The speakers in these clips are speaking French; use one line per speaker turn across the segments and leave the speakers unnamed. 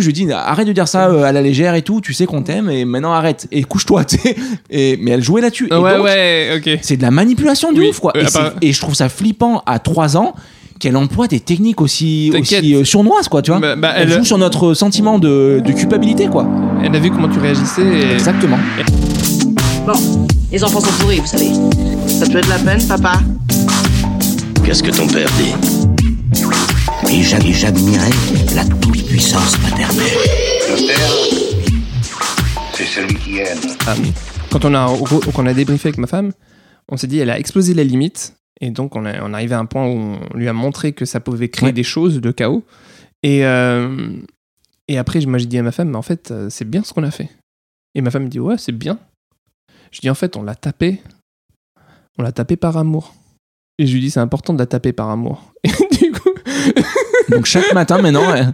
je lui dis arrête de dire ça euh, à la légère et tout, tu sais qu'on t'aime et maintenant arrête et couche-toi. tu sais. Et mais elle jouait là-dessus. Et
Ouais,
donc,
ouais, ok.
C'est de la manipulation de
Oui,
ouf quoi.
euh,
Et, je trouve ça flippant à 3 ans qu'elle emploie des techniques aussi, aussi euh, sournoises quoi, tu vois.
Bah, bah,
elle,
elle-
joue sur notre sentiment de, de culpabilité quoi.
Elle a vu comment tu réagissais et.
Exactement.
Bon, les enfants sont pourris, vous savez. Ça te fait de la peine, papa
Qu'est-ce que ton père dit?
Et j'a- et j'admirais la toute-puissance paternelle.
C'est celui qui aime.
Ah, quand on a, quand on a débriefé avec ma femme, on s'est dit elle a explosé la limite. Et donc, on, a, on est arrivé à un point où on lui a montré que ça pouvait créer
Ouais.
des choses de chaos. Et, euh, et après, moi, j'ai dit à ma femme, mais en fait, euh, c'est bien ce qu'on a fait. Et ma femme me dit, ouais, c'est bien. Je dis, en fait, on l'a tapé. On l'a tapé par amour. Et je lui dis, c'est important de la taper par amour. Et
Donc chaque matin maintenant. elle-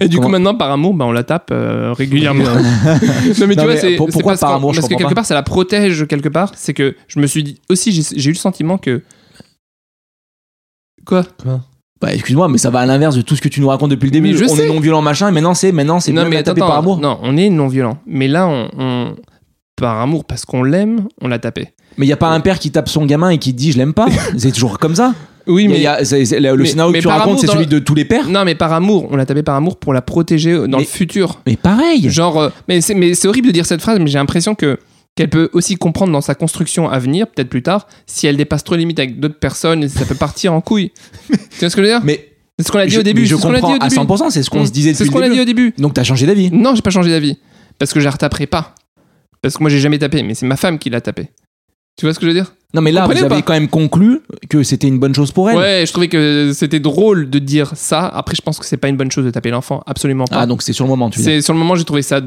et du coup maintenant, par amour, bah, on la tape euh, régulièrement. non, mais tu
Non,
vois, c'est
pour-
c'est
pourquoi
parce
par amour, je
Parce que quelque
pas.
part, ça la protège quelque part. C'est que je me suis dit aussi, j'ai eu le sentiment que. Quoi
Bah excuse-moi, mais ça va à l'inverse de tout ce que tu nous racontes depuis le début.
Je
on
sais.
est non violent machin, et maintenant c'est maintenant c'est
Non, mais attends,
taper par amour.
non, on est non violent. Mais là, on, on- par amour, parce qu'on l'aime, on l'a tapé.
Mais il y a pas un père qui tape son gamin et qui dit je l'aime pas. c'est toujours comme ça.
Oui,
Il y a-
mais
il y a- c'est- c'est- le
mais-
scénario
mais
que tu racontes, c'est
dans
celui
le-
de tous les pères.
non, mais par amour, on l'a tapé par amour pour la protéger dans
Mais-
le futur.
Mais pareil.
Genre, euh, mais c'est mais c'est horrible de dire cette phrase, mais j'ai l'impression que qu'elle peut aussi comprendre dans sa construction à venir, peut-être plus tard, si elle dépasse trop les limites avec d'autres personnes, ça peut partir en couille. tu vois ce que je veux dire? Mais c'est ce qu'on a dit
je,
au début.
je
c'est ce qu'on a dit
comprends
au
à
début.
100%, c'est ce qu'on
Mm.
se disait
C'est ce qu'on a dit au début.
Donc t'as changé d'avis.
Non, j'ai pas changé d'avis. Parce que je la retaperai pas. Parce que moi, j'ai jamais tapé, mais c'est ma femme qui l'a tapé. Tu vois ce que je veux dire?
Non mais là, vous avez quand même conclu que c'était une bonne chose pour elle.
Ouais, je trouvais que c'était drôle de dire ça. Après, je pense que c'est pas une bonne chose de taper l'enfant, absolument pas.
Ah donc c'est sur le moment, tu
c'est sur le moment, j'ai trouvé ça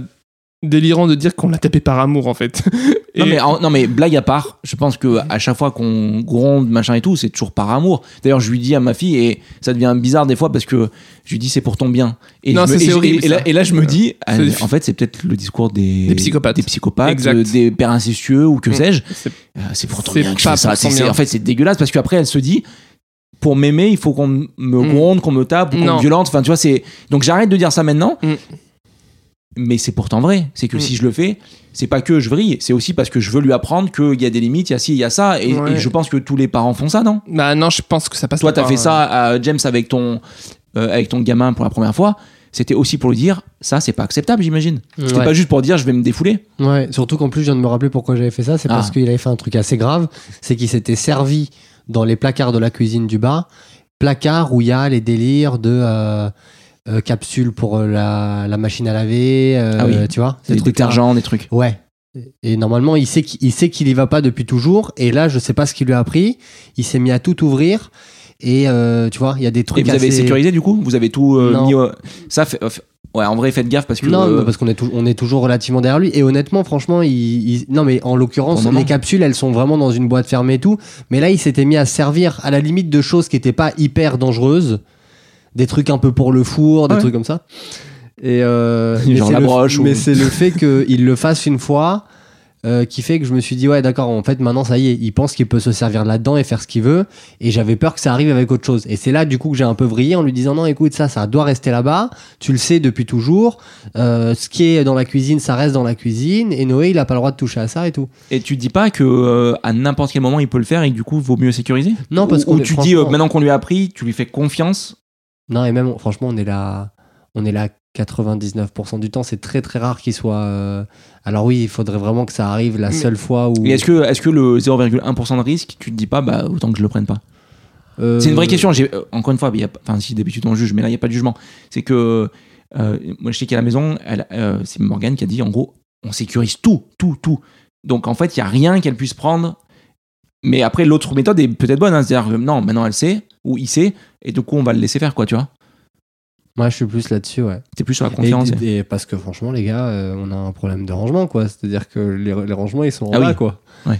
délirant de dire qu'on l'a tapé par amour, en fait.
Non mais, en- non mais blague à part, je pense que à chaque fois qu'on gronde machin et tout, c'est toujours par amour. D'ailleurs, je lui dis à ma fille et ça devient bizarre des fois parce que je lui dis c'est pour ton bien. Et
Non, c'est horrible,
Et, et là,
ça.
et là, je me dis, euh, en fait, c'est peut-être le discours des,
Des psychopathes.
des psychopathes, euh, des pères incestueux ou que sais-je.
C'est-
Euh, C'est pour ton bien que je
pas
fais ça.
bien.
En fait, c'est dégueulasse parce qu'après, elle se dit. Pour m'aimer, il faut qu'on me
Mm.
gronde, qu'on me tape, qu'on me violente. Enfin, tu vois, c'est. Donc j'arrête de dire ça maintenant.
Mm.
Mais c'est pourtant vrai. C'est que
Mm.
si je le fais, c'est pas que je vrille, c'est aussi parce que je veux lui apprendre qu'il y a des limites, il y a ci, il y a ça. Et,
Ouais.
et je pense que tous les parents font ça, non?
Bah non, je pense que ça passe
Toi, t'as fait ça à James avec ton, euh, avec ton gamin pour la première fois. C'était aussi pour lui dire, ça, c'est pas acceptable, j'imagine. C'était
Ouais.
pas juste pour dire, je vais me défouler.
Ouais, surtout qu'en plus, je viens de me rappeler pourquoi j'avais fait ça. C'est
Ah.
parce qu'il avait fait un truc assez grave. C'est qu'il s'était servi dans les placards de la cuisine du bar. Placards où il y a les délires de euh, euh, capsules pour euh, la, la machine à laver. euh,
Ah oui.
Tu vois
Des
trucs-là.
détergents, des trucs.
Ouais. Et normalement, il sait qu'il il sait qu'il y va pas depuis toujours. Et là, je sais pas ce qu'il lui a appris. Il s'est mis à tout ouvrir. Et euh, tu vois, il y a des
Et
trucs
vous avez sécurisé du coup? Vous avez tout mis. Ça, fait- ouais, en vrai, faites gaffe parce que.
Non,
euh,
parce qu'on est, on est toujours relativement derrière lui. Et honnêtement, franchement, il, il- non, mais en l'occurrence, les capsules, elles sont vraiment dans une boîte fermée et tout. Mais là, il s'était mis à se servir à la limite de choses qui n'étaient pas hyper dangereuses. Des trucs un peu pour le four, des
Ouais.
trucs comme ça. Et euh, mais
Genre
c'est
la
le-
broche ou-
Mais c'est le fait qu'il le fasse une fois euh, qui fait que je me suis dit, ouais, d'accord, en fait, maintenant, ça y est, il pense qu'il peut se servir là-dedans et faire ce qu'il veut. Et j'avais peur que ça arrive avec autre chose. Et c'est là, du coup, que j'ai un peu vrillé en lui disant, non, écoute, ça, ça doit rester là-bas. Tu le sais depuis toujours. Euh, ce qui est dans la cuisine, ça reste dans la cuisine. Et Noé, il a pas le droit de toucher à ça et tout.
Et tu dis pas que euh, à n'importe quel moment il peut le faire et que du coup vaut mieux sécuriser?
Non, parce
Ou- ou
qu'on est-
tu dis euh, maintenant qu'on lui a appris, tu lui fais confiance.
Non, et même, franchement, on est là, on est là 99% du temps. C'est très, très rare qu'il soit. euh, Alors oui, il faudrait vraiment que ça arrive la
Mais-
seule fois où.
Et est-ce que, est-ce que le 0,1% de risque, tu te dis pas, bah autant que je le prenne pas?
Euh,
C'est une vraie question. J'ai, euh, encore une fois, y a, enfin si d'habitude on juge, mais là il n'y a pas de jugement. C'est que euh, moi je sais qu'à la maison, c'est Morgane qui a dit en gros, on sécurise tout, tout, tout. Donc en fait, il y a rien qu'elle puisse prendre. Mais après, l'autre méthode est peut-être bonne. hein, c'est-à-dire, que, non, maintenant elle sait ou il sait, et du coup on va le laisser faire, quoi, tu vois.
Moi, je suis plus là-dessus, ouais.
T'es plus sur la
Et-
confiance.
Et, parce que franchement, les gars, euh, on a un problème de rangement, quoi. C'est-à-dire que les, les rangements, ils sont en
Ah
bas,
oui.
quoi.
Ouais.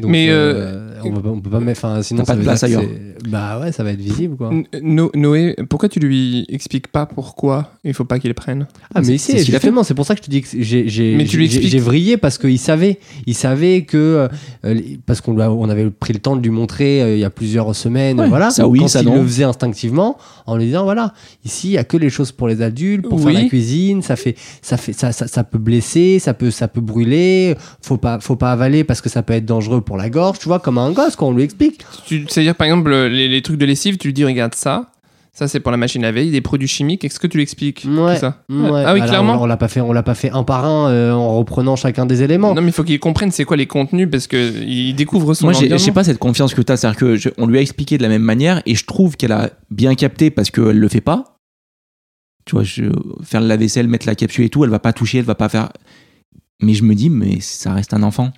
Donc,
Mais,
euh, on, peut pas, on peut pas mettre. Enfin, sinon,
pas
ça
de place ailleurs.
Bah ouais, ça va être visible quoi.
No- Noé, pourquoi tu lui expliques pas pourquoi il faut pas qu'il prenne
Ah, mais
C'est-
justement, c'est pour ça que je te dis que j'ai j'ai-
Mais tu lui
j'ai-
expliques.
j'ai vrillé parce qu'il savait. Il savait que. euh, parce qu'on on avait pris le temps de lui montrer euh, il y a plusieurs semaines.
Ouais,
voilà.
ça
Donc,
oui,
quand
ça
il
non.
le faisait instinctivement en lui disant voilà, ici, il y a que les choses pour les adultes, pour faire la cuisine, ça, fait, ça, fait, ça, ça, ça peut blesser, ça peut, ça peut brûler, faut pas, faut pas avaler parce que ça peut être dangereux pour la gorge, tu vois, comme un gosse, quand on lui explique.
Tu- C'est-à-dire, par exemple, les, les trucs de lessive, tu lui dis, regarde ça, ça c'est pour la machine à veille, des produits chimiques, est-ce que tu lui expliques
Ouais.
tout ça
Ouais.
Ah oui,
Alors,
clairement.
On, l'a pas fait, on l'a pas fait un par un euh, en reprenant chacun des éléments.
Non, mais il faut qu'il comprenne c'est quoi les contenus parce qu'il découvre son
Moi, je sais pas cette confiance que tu as. C'est-à-dire que je- on lui a expliqué de la même manière et je trouve qu'elle a bien capté parce qu'elle le fait pas. Tu vois, je, faire la vaisselle, mettre la capsule et tout, elle va pas toucher, elle va pas faire. Mais je me dis, mais ça reste un enfant.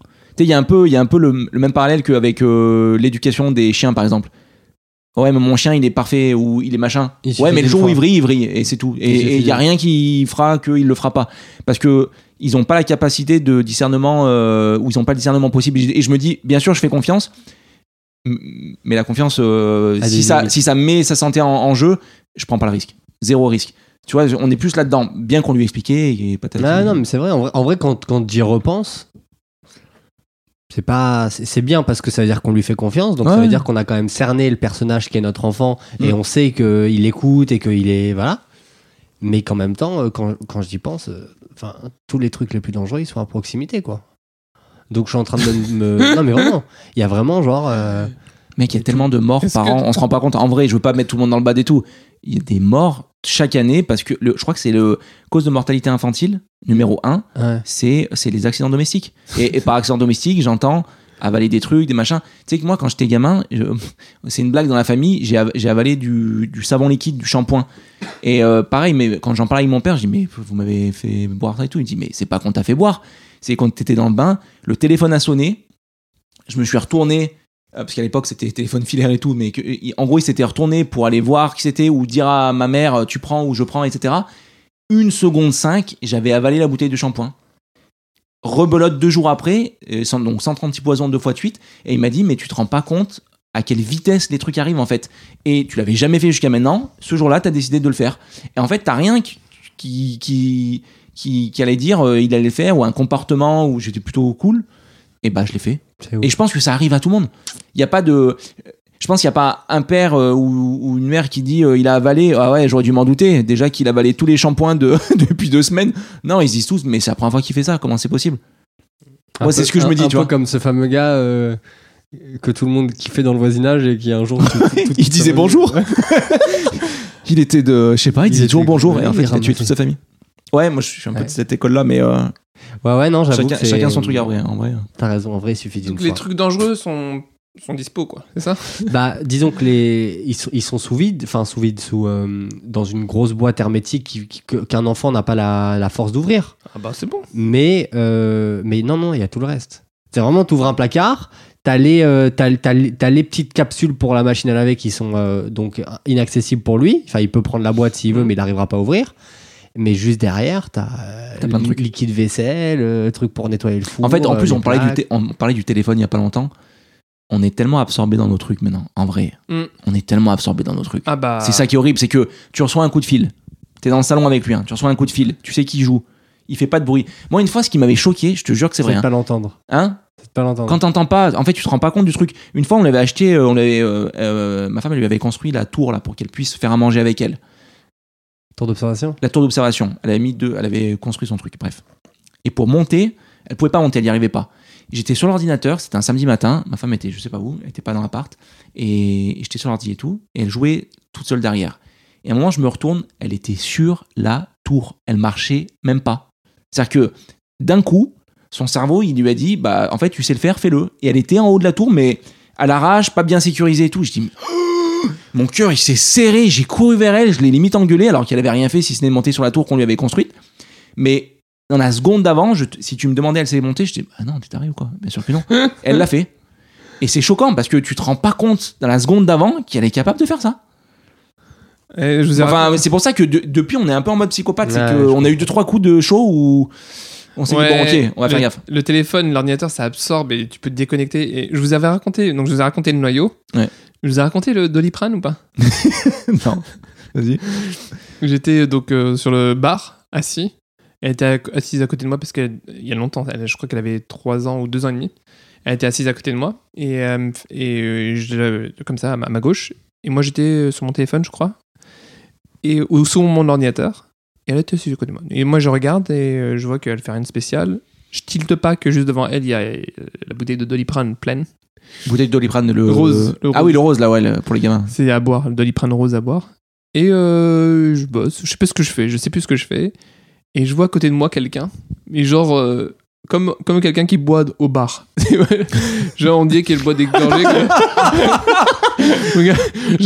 Il y a un peu, y a un peu le, le même parallèle qu'avec euh, l'éducation des chiens, par exemple. Ouais, mais mon chien, il est parfait ou il est machin.
Il
Ouais, mais le jour où il vrille, il vrille et c'est tout. Et il y a rien qui fera qu'il le fera pas. Parce que ils ont pas la capacité de discernement euh, ou ils ont pas le discernement possible. Et je me dis, bien sûr, je fais confiance. Mais la confiance, euh, si, ça,
limites.
si ça met sa santé en, en jeu, je prends pas le risque. Zéro risque. Tu vois, on est plus là-dedans. Bien qu'on lui expliqué et peut-être.
Ah non, mais c'est vrai. En vrai, en vrai, quand, quand j'y repense, c'est pas, c'est c'est bien parce que ça veut dire qu'on lui fait confiance. Donc ça veut dire qu'on a quand même cerné le personnage qui est notre enfant et
Mm.
on sait qu'il écoute et qu'il est voilà. Mais qu'en même temps, euh, quand, quand j'y pense, euh, enfin, tous les trucs les plus dangereux, ils sont à proximité, quoi. Donc je suis en train de me, non mais vraiment, il y a vraiment genre, euh,
Mec, il y a tellement de morts par
que-
an, on se rend pas compte. En vrai, je veux pas mettre tout le monde dans le bas des tout. Il y a des morts chaque année parce que le, je crois que c'est le cause de mortalité infantile numéro 1,
ouais.
c'est les accidents domestiques. Et, et par accident domestique, j'entends avaler des trucs, des machins. Tu sais que moi, quand j'étais gamin, c'est une blague dans la famille, j'ai avalé du, du savon liquide, du shampoing. Et euh, pareil, mais quand j'en parlais avec mon père, je dis mais vous m'avez fait boire ça et tout. Il dit mais c'est pas qu'on t'a fait boire, c'est quand t'étais dans le bain, le téléphone a sonné, je me suis retourné. Euh, Parce qu'à l'époque c'était téléphone filaire et tout, mais que- en gros il s'était retourné pour aller voir qui c'était ou dire à ma mère euh, tu prends ou je prends, etc. Une seconde 5, j'avais avalé la bouteille de shampoing rebelote deux jours après, euh, donc 136 poisons deux fois de suite, et il m'a dit mais tu te rends pas compte à quelle vitesse les trucs arrivent en fait. Et tu l'avais jamais fait jusqu'à maintenant, ce jour-là tu as décidé de le faire. Et en fait t'as rien qui, qui, qui, qui, qui allait dire euh, il allait le faire, ou un comportement où j'étais plutôt cool, et bah je l'ai fait. Et je pense que ça arrive à tout le monde. Il n'y a pas de... Je pense qu'il n'y a pas un père euh, ou, ou une mère qui dit euh, il a avalé. Ah ouais, j'aurais dû m'en douter. Déjà qu'il a avalé tous les shampoings de, depuis deux semaines. Non, ils se disent tous, mais c'est la première fois qu'il fait ça. Comment c'est possible?
Un
Ouais, c'est ce que je me dis,
un
tu
peu
vois.
comme ce fameux gars euh, que tout le monde kiffait dans le voisinage et qui un jour. tout- tout- toute
Il
sa
disait bonjour. Il était de. Je sais pas, il,
Il
disait toujours bonjour. Et en fait, il a tué toute sa famille. Ouais, moi je suis un peu
Ouais.
de cette école-là, mais euh,
Ouais, ouais, non, j'avoue.
chacun, son truc à vrai. En vrai.
T'as raison, en vrai, il suffit d'une fois.
les trucs dangereux sont, sont dispo, quoi. C'est ça?
Bah, disons que les ils sont, ils sont sous vide, enfin sous vide, sous euh, dans une grosse boîte hermétique qui- qui- que- qu'un enfant n'a pas la, la force d'ouvrir.
Ah bah c'est bon.
Mais euh, mais non non, il y a tout le reste. C'est vraiment t'ouvres un placard, t'as les euh, t'as, t'as les- t'as les petites capsules pour la machine à laver qui sont euh, donc inaccessibles pour lui. Enfin, il peut prendre la boîte s'il veut, mais il n'arrivera pas à ouvrir. Mais juste derrière, t'as, euh,
T'as plein de
li-
trucs.
liquide vaisselle, euh, truc pour nettoyer le four.
En fait, en plus,
euh,
on parlait, du on parlait du téléphone il y a pas longtemps. On est tellement absorbé dans nos trucs maintenant. En vrai,
Mm.
on est tellement absorbé dans nos trucs.
Ah bah.
C'est ça qui est horrible, c'est que tu reçois un coup de fil. T'es dans le salon avec lui, hein, tu reçois un coup de fil, tu sais qui joue. Il fait pas de bruit. Moi, une fois, ce qui m'avait choqué, je te jure que c'est
C'est
vrai.
de
Hein,
pas l'entendre.
Hein
C'est pas l'entendre.
Quand t'entends pas, en fait, tu te rends pas compte du truc. Une fois, on l'avait acheté, euh, on l'avait, euh, euh, ma femme elle lui avait construit la tour là pour qu'elle puisse faire à manger avec elle.
Tour d'observation?
La tour d'observation. Elle avait mis deux, elle avait construit son truc. Bref. Et pour monter, elle pouvait pas monter, elle y arrivait pas. J'étais sur l'ordinateur, c'était un samedi matin. Ma femme était, je sais pas où, elle était pas dans l'appart. Et, j'étais sur l'ordi et tout. Et elle jouait toute seule derrière. Et à un moment, je me retourne, elle était sur la tour. Elle marchait même pas. C'est-à-dire que d'un coup, son cerveau, il lui a dit, bah, en fait, tu sais le faire, fais-le. Et elle était en haut de la tour, mais à l'arrache, pas bien sécurisée et tout. Je dis, mon cœur, il s'est serré. J'ai couru vers elle, je l'ai limite engueulée, alors qu'elle avait rien fait si ce n'est de monter sur la tour qu'on lui avait construite. Mais dans la seconde d'avant, je si tu me demandais elle s'est montée, je dis, ah non, tu t'arrives ou quoi? Bien sûr que non. elle l'a fait. Et c'est choquant parce que tu te rends pas compte dans la seconde d'avant qu'elle est capable de faire ça.
Eh, je vous ai
Enfin,
raconté-
c'est pour ça que de- depuis, on est un peu en mode psychopathe.
Ouais,
c'est qu'on a eu deux, trois coups de chaud où On s'est
Ouais,
dit, bon, ok, on va faire
le-
gaffe.
Le téléphone, l'ordinateur, ça absorbe et tu peux te déconnecter. Et je vous avais raconté, donc je vous ai raconté le noyau.
Ouais.
Je vous ai raconté le Doliprane ou pas?
Non. Vas-y.
J'étais donc euh, sur le bar, assis. Elle était assise à côté de moi parce qu'il y a longtemps, elle- je crois qu'elle avait 3 ans ou 2 ans et demi. Elle était assise à côté de moi et, euh, et euh, je comme ça à ma, gauche. Et moi j'étais sur mon téléphone, je crois, et ou sur mon ordinateur. Et elle était assise à côté de moi. Et moi je regarde et euh, je vois qu'elle fait rien de spécial. Je tilte pas que juste devant elle il y a euh, la bouteille de Doliprane pleine.
Bouteille de Doliprane, le
Rose, le
Ah
rose.
oui, le rose, là, ouais, le- pour les gamins.
C'est à boire, le Doliprane rose à boire. Et euh, je bosse, je sais pas ce que je fais, je sais plus ce que je fais. Et je vois à côté de moi quelqu'un, mais genre euh, comme, comme quelqu'un qui boit au bar. genre on dirait qu'elle boit des gorgées. J'ai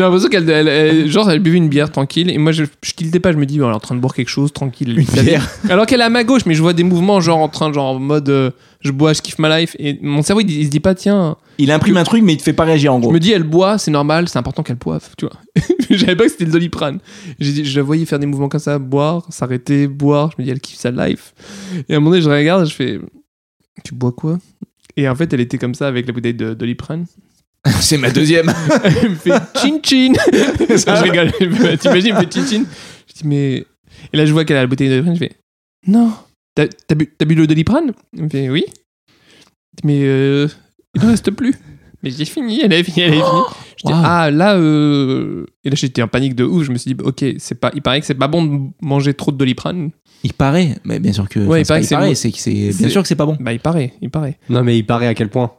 l'impression qu'elle, elle- elle- genre elle buvait une bière tranquille. Et moi je, je tiltais pas, je me dis oh, elle est en train de boire quelque chose tranquille. elle
bière.
Alors qu'elle est à ma gauche, mais je vois des mouvements genre en train, genre en mode euh, je bois, je kiffe ma life. Et mon cerveau il, il se dit pas tiens.
Il imprime un truc, mais il te fait pas réagir en
Je
gros.
me dis, elle boit, c'est normal, c'est important qu'elle boive, tu vois. je savais pas que c'était le doliprane. Dit- Je la voyais faire des mouvements comme ça, boire, s'arrêter, boire. Je me dis, elle kiffe sa life. Et à un moment donné, je regarde, je fais, tu bois quoi? Et en fait, elle était comme ça avec la bouteille de doliprane.
C'est ma deuxième.
Elle me fait chin chin. je rigole. T'imagines, elle me fait chin chin. Je dis, mais. Et là, je vois qu'elle a la bouteille de doliprane. Je fais, non. T'as bu, t'as bu le doliprane? Fait, oui. Mais euh, il ne reste plus. Mais j'ai fini, elle avait fini, elle avait fini. Je dis,
Wow.
ah là, euh... et là j'étais en panique de ouf. Je me suis dit, ok, c'est pas, il paraît que c'est pas bon de manger trop de doliprane.
Il paraît, mais bien sûr que.
Ouais, il paraît
c'est
c'est
bien sûr que c'est pas bon.
Bah, il paraît, il paraît.
Non, mais il paraît à quel point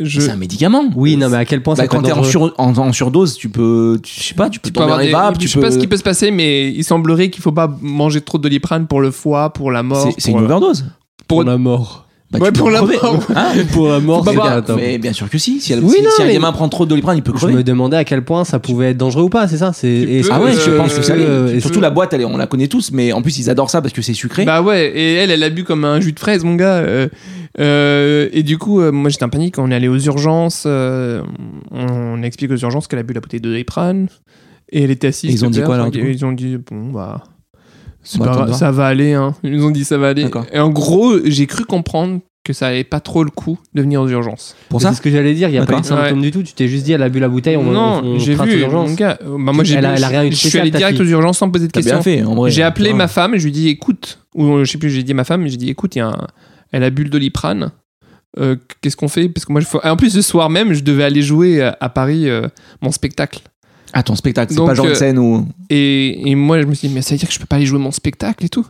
Je...
C'est un médicament.
Oui, non, mais à quel point
Bah,
ça
quand
être
t'es en,
dangereux
sur- en- en surdose, tu peux, tu- je sais pas, tu peux
Tu peux
tomber
des-
évape,
je
tu
sais pas ce qui peut se passer, mais il semblerait qu'il faut pas manger trop de doliprane pour le foie, pour la mort.
C'est-
pour
une overdose.
pour
pour-
la mort.
Bah,
Ouais,
peux
pour la mort.
Hein
Pour la mort, bien, attends.
mais bien sûr que si. Si, elle-
Oui,
si-
non,
si un
mais-
gamin prend trop de doliprane, il peut
Je
crever.
me demandais à quel point ça pouvait être dangereux ou pas, c'est ça c'est
Ah ouais, je
Euh,
pense que ça
euh,
Surtout la boîte, elle on la connaît tous, mais en plus ils adorent ça parce que c'est sucré.
Bah ouais, et elle, elle a bu comme un jus de fraise, mon gars. Euh, et du coup, euh, moi j'étais en panique. On est allé aux urgences. euh, on explique aux urgences qu'elle a bu la bouteille de Doliprane. Et elle était assise.
Et ils ont dit
super,
quoi, du coup
Ils ont dit, bon, bah. c'est
On va
pas
attendre
grave,
voir.
ça va aller, hein. Ils nous ont dit, ça va aller.
D'accord.
Et en gros, j'ai cru comprendre que ça avait pas trop le coup de venir aux urgences.
Pour
C'est
ça
ce que j'allais dire, il y a pas eu de symptômes du tout, tu t'es juste dit elle a bu la bouteille, on
non,
on, on
j'ai
trace aux
vu,
urgences.
mon gars. euh, bah, moi, j'ai
Elle a-
vu-
elle a rien eu de
Je suis
spécial,
allé
ta
direct
fille.
aux urgences sans poser de
T'as bien
questions.
fait, en vrai.
J'ai appelé ma femme, je lui ai dit écoute, ou je sais plus, j'ai dit à ma femme, j'ai dit écoute, il y a un- elle a bu le doliprane. Euh, Qu'est-ce qu'on fait? Parce que moi, je... en plus, ce soir même, je devais aller jouer à, à Paris euh, mon spectacle.
Ah, ton spectacle, c'est pas genre une
euh,
scène où.
Et, et moi, je me suis dit mais ça veut dire que je peux pas aller jouer mon spectacle et tout.